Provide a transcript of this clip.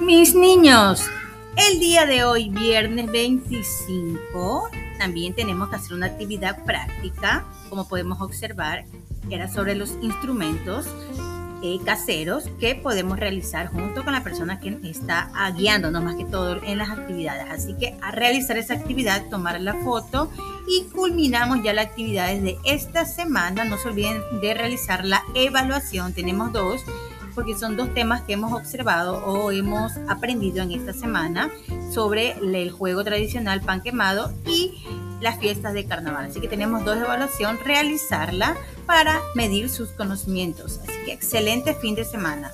Mis niños, el día de hoy, viernes 25, también tenemos que hacer una actividad práctica, como podemos observar, era sobre los instrumentos eh, caseros que podemos realizar junto con la persona que está guiándonos más que todo en las actividades. Así que a realizar esa actividad, tomar la foto y culminamos ya las actividades de esta semana. No se olviden de realizar la evaluación. Tenemos dos porque son dos temas que hemos observado o hemos aprendido en esta semana sobre el juego tradicional pan quemado y las fiestas de carnaval. Así que tenemos dos evaluaciones, realizarla para medir sus conocimientos. Así que excelente fin de semana.